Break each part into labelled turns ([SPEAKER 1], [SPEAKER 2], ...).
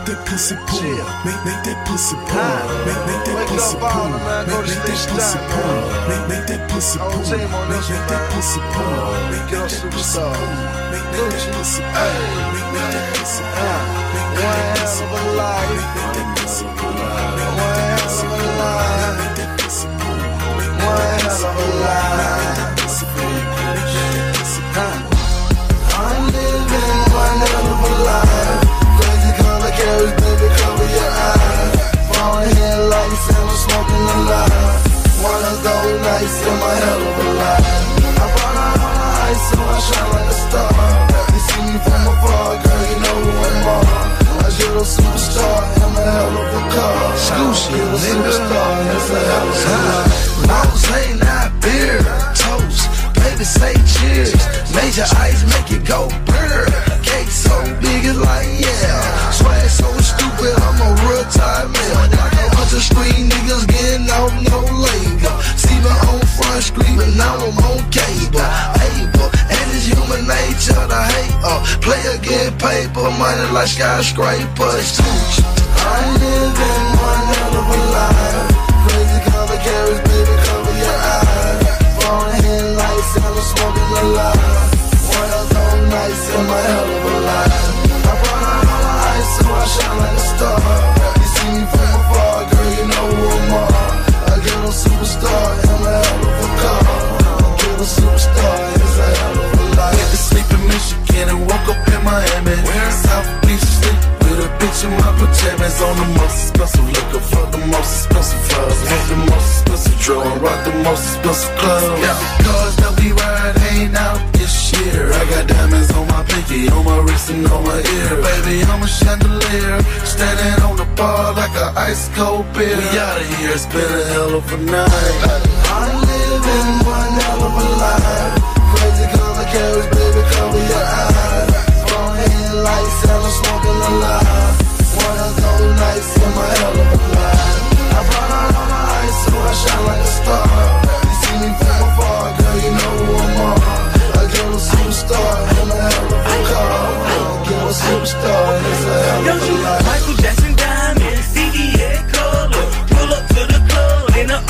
[SPEAKER 1] make that pussy pull. Make, make that pussy pull. Make, make that pussy pull. Make, make that pussy pull. Make, make that pussy pull. Make, make that pussy pull. Make, make that pussy pull. Make, make that pussy pull. Make, make that pussy pull. Make, make that pussy pull. Make, make that pussy pull. Make, make that pussy pull. Make that pussy pull. Make, make that pussy pull. Make that pussy pull. Make that pussy pull.
[SPEAKER 2] I'm living one hell of a life. A lot. One of those nights in my hell of a life. I brought out all the ice so I shine like a star. You see me from afar, girl, you know who I'm on. A superstar, I'm a hell of a car.
[SPEAKER 3] Scoochie,
[SPEAKER 2] Little
[SPEAKER 3] nigga.
[SPEAKER 2] superstar, it's a hell of a life.
[SPEAKER 3] Rose, not beer. Toast, baby, say cheers. Major money like skyscrapers.
[SPEAKER 2] I'm living one hell of a life. Crazy color carries, baby, cover your eyes. Falling headlights and I'm smoking a lot. One of those nights in my hell of a life. I brought out all the ice so I shine like a star. In
[SPEAKER 3] on the most expensive liquor, fuck the most expensive flowers, hit the most expensive drug, and rock the most expensive clubs. Yeah, cars that we ride ain't out this year. I got diamonds on my pinky, on my wrist and on my ear. Baby, I'm a chandelier, standing on the bar like an ice cold beer. We outta here, it's been a hell of a night.
[SPEAKER 2] I'm living one hell of a life. Crazy color carries, baby, cover your eyes. Falling headlights and I'm smoking a lot. One nights in my hell of a life. I brought out all the ice so I shine like a star. You see me from afar, girl, you know who I'm on. A girl a superstar in a hell of a car. A girl a superstar, it's a hell of a life.
[SPEAKER 4] Michael Jackson diamond, CEA color. Pull up to the club in a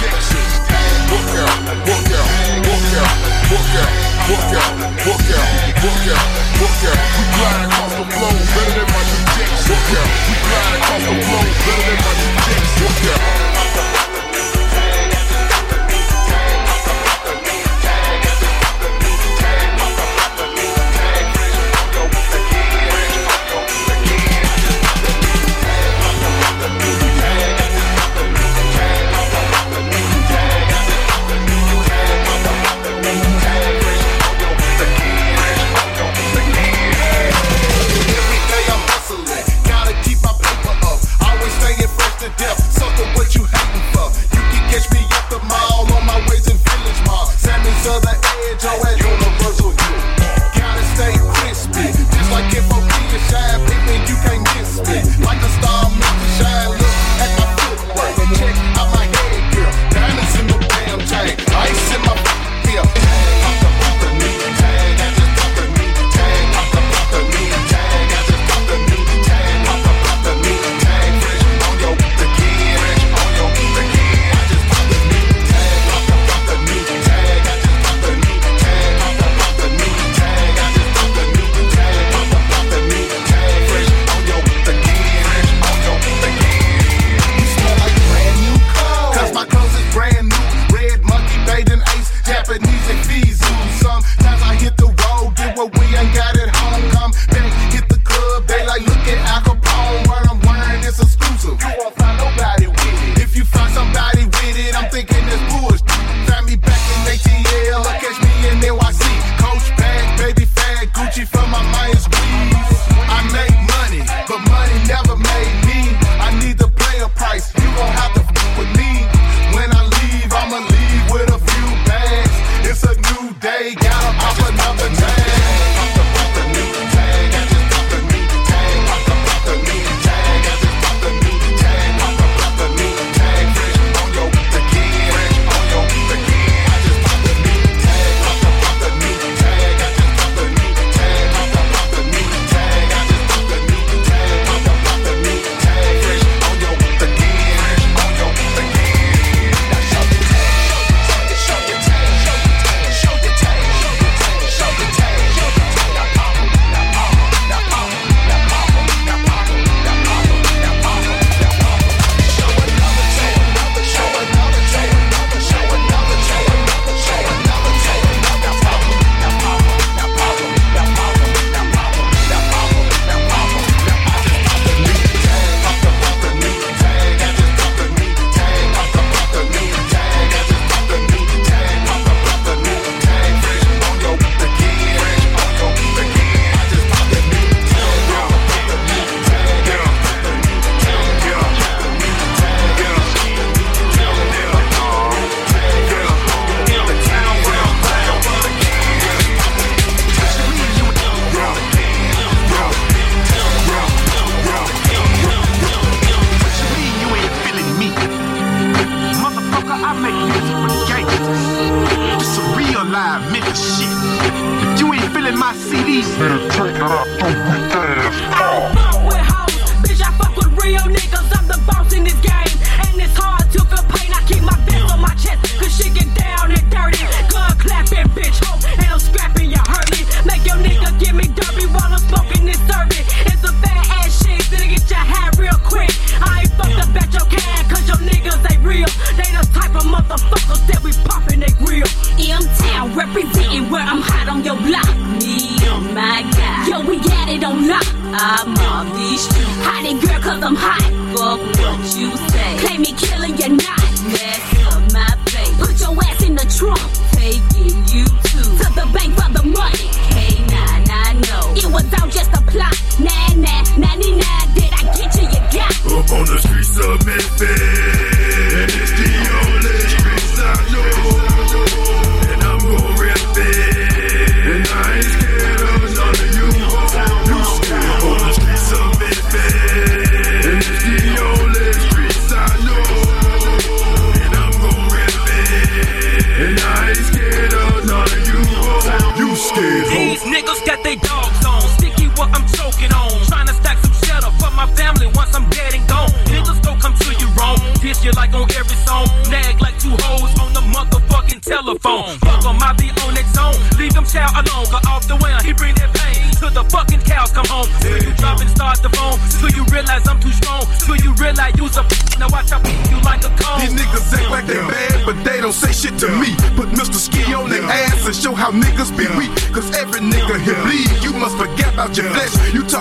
[SPEAKER 5] Cause
[SPEAKER 1] shit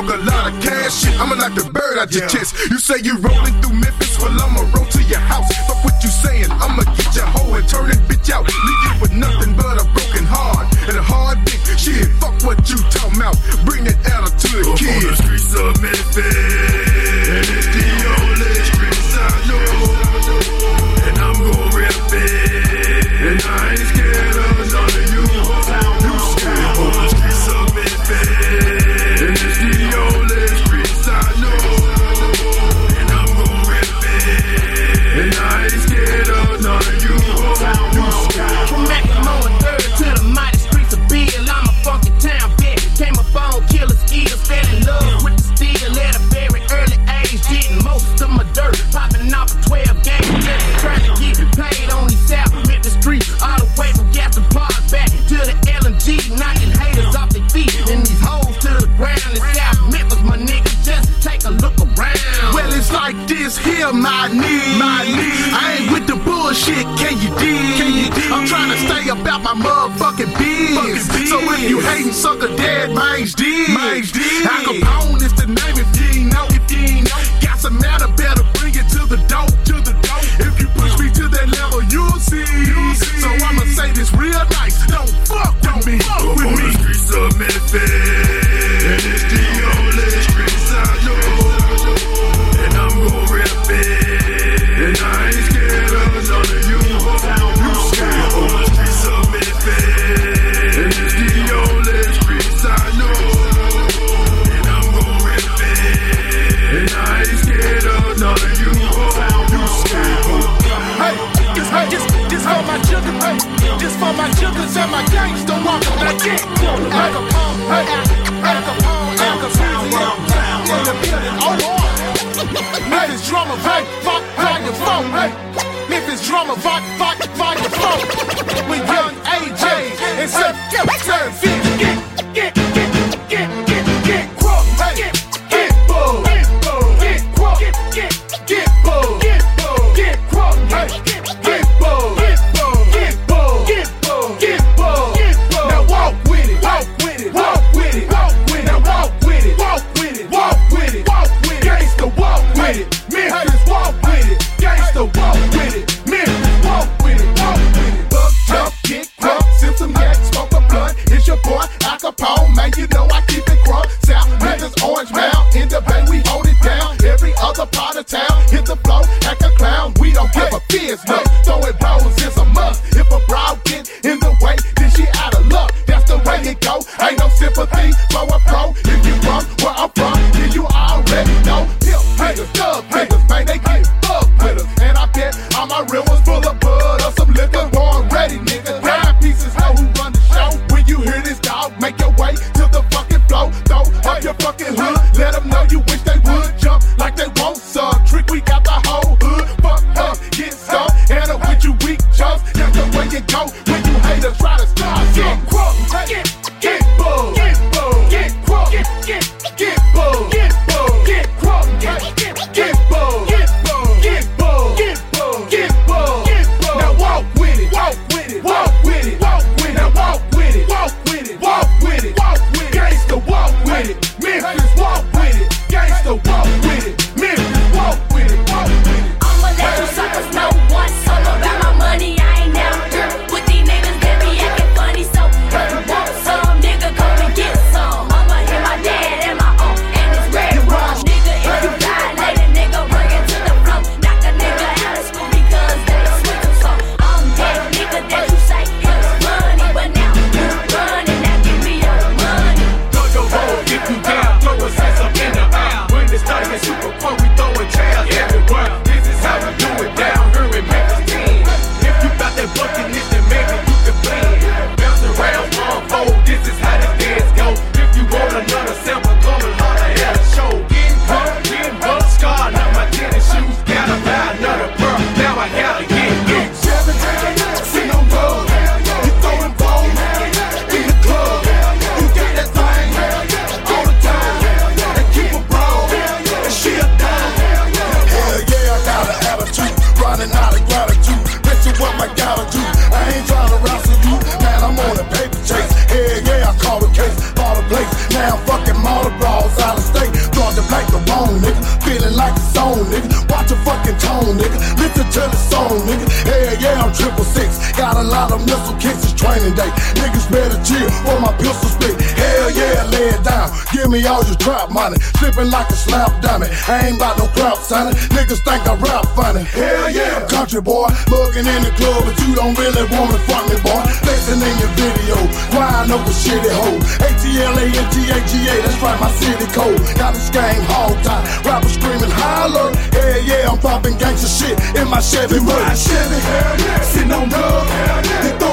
[SPEAKER 6] talk a lot of cash shit. I'ma knock the bird out your yeah. chest. You say you rolling through like this here, my need. My need. I ain't with the bullshit, can you dig? I'm trying to stay about my motherfucking biz. So if you hating, sucker dead, mine's dead. man's dick. Al Capone is the name if you ain't know. If you ain't know. Got some matter better.
[SPEAKER 7] my gangster walk when I get down. Al Capone, hey, in the building, oh, oh. Memphis drama, vibe, fuck, how you phone, hey. Memphis drama, vibe, fuck.
[SPEAKER 8] Tone, nigga. Listen to the song, nigga. Hell yeah, I'm triple six. Got a lot of missile kicks, it's training day. Niggas better chill or my pistol spit. Hell yeah, lay it down. Give me all your trap money. Slipping like a slap dummy. I ain't about no crap, sonny. Niggas think I rap funny. Hell yeah, country boy. Mugging in the club, but you don't really wanna fuck me, boy. Flexing in your video. Grind over shitty hoe. A-T-L-A-N-T-A-G-A, that's right, my city code. Got a game hog tie. Rappers screaming holler. Hell yeah, I'm popping gangster shit in my Chevy.
[SPEAKER 9] You ride Chevy, hell yeah. Sitting on dub, hell yeah.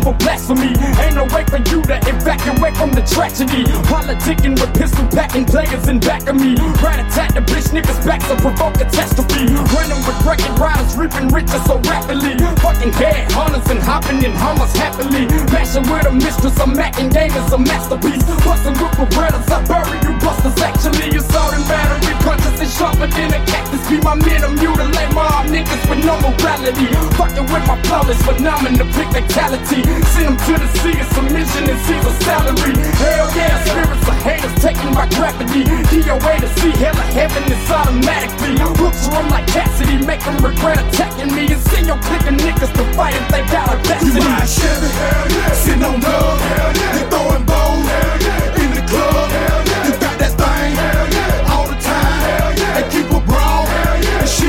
[SPEAKER 10] For blasphemy. Ain't no way for you to evacuate from the tragedy. Politicking with pistol packing players in back of me. Rat attack the bitch niggas back to provoke catastrophe. Running with record riders, reaping riches so rapidly. Fucking head hunters and hopping in hummers happily. Mashing with a mistress, I'm macking game is a masterpiece. Busting with brothers, I bury you busters. Actually, assault and battery punches and sharper than a cactus. Be my men, I'm mutilate my arm niggas with no morality. Fucking with my flawless phenomenal quick fatality. Send them to the sea of submission and a salary. Hell yeah, spirits of haters taking my gravity. DOA to see hell of heaven is automatically. Hooks run like Cassidy, make them regret attacking me. And send your clique of niggas to fight if they got a
[SPEAKER 9] You ride Chevy, hell yeah. Sitting on dub, hell yeah. You throwing bows, hell yeah. In the club, hell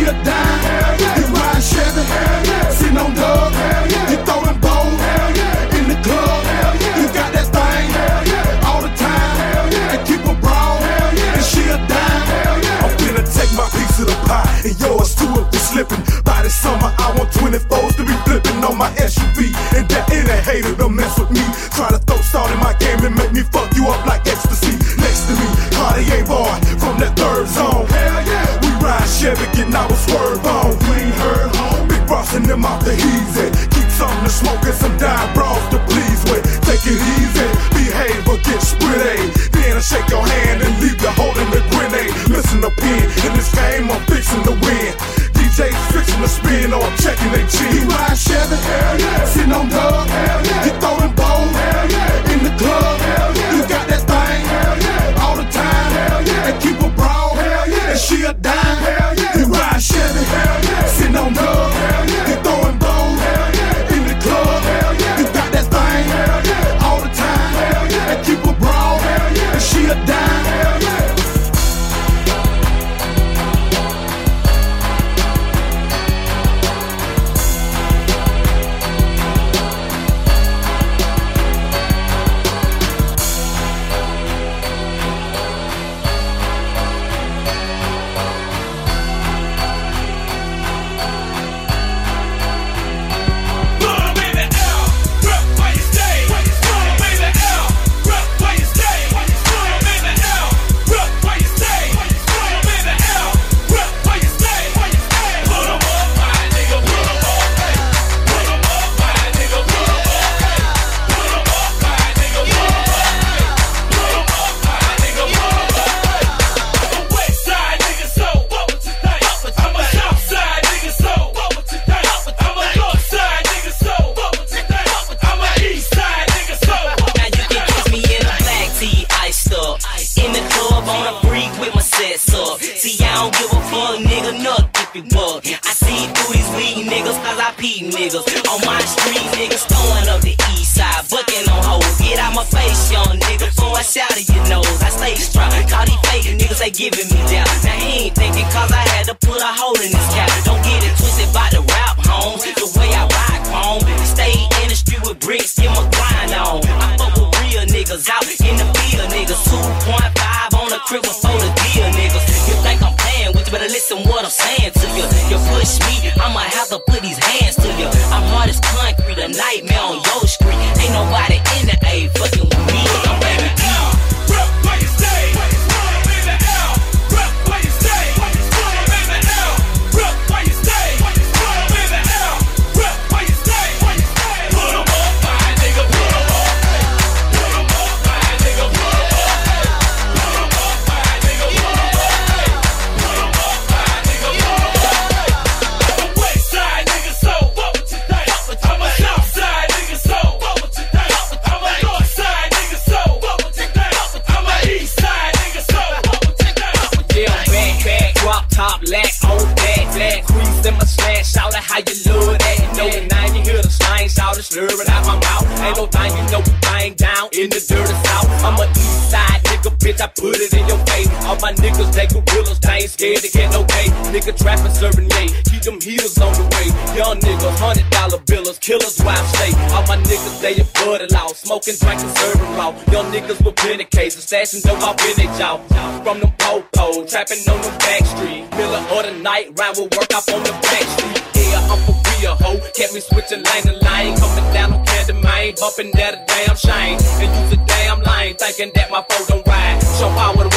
[SPEAKER 9] a dime, yeah. You ride Chevy, yeah. Sitting on dub, yeah. You throwing yeah. In the club, yeah. You got that thing, yeah. All the time, yeah. And keep her yeah. And she a dime, yeah.
[SPEAKER 1] I'm finna take my piece of the pie and yours too if we slipping. By the summer, I want 24s to be flipping on my SUV. And that ain't a hater to mess with me. Try to throw salt in my game and make me fuck you up Chevy, getting our swerve on. You her home. Boss and them out the easy. Keep something to smoke and some dime bras to please with. Take it easy, a
[SPEAKER 11] hole in this cap. Don't get it twisted by the rap, home. The way I rock, home. Stay in the street with bricks, get my grind on. I fuck with real niggas out in the field, niggas. 2.5 on the crib before the deal, niggas. You think I'm playing with you, better listen what I'm saying to you. You push me, I'ma have to put these hands to you. I'm hard as concrete, a nightmare on your
[SPEAKER 3] scared to get no pay. Nigga trapping, serving yay, keep them heaters on the way. Young niggas, hundred dollar billers, killers, wild state. All my niggas, they a buddy law, smoking, drinking, serving raw. Young niggas with plenty cases, stashing dope off in they jaw. From them po-po, trapping on them back street. Middle of the night, round with work up on the back street. Yeah, I'm for real, ho. Kept me switching lane to lane, coming down on Candy bumping that a damn shame. And use a damn lane, thinking that my foe don't ride. Show power to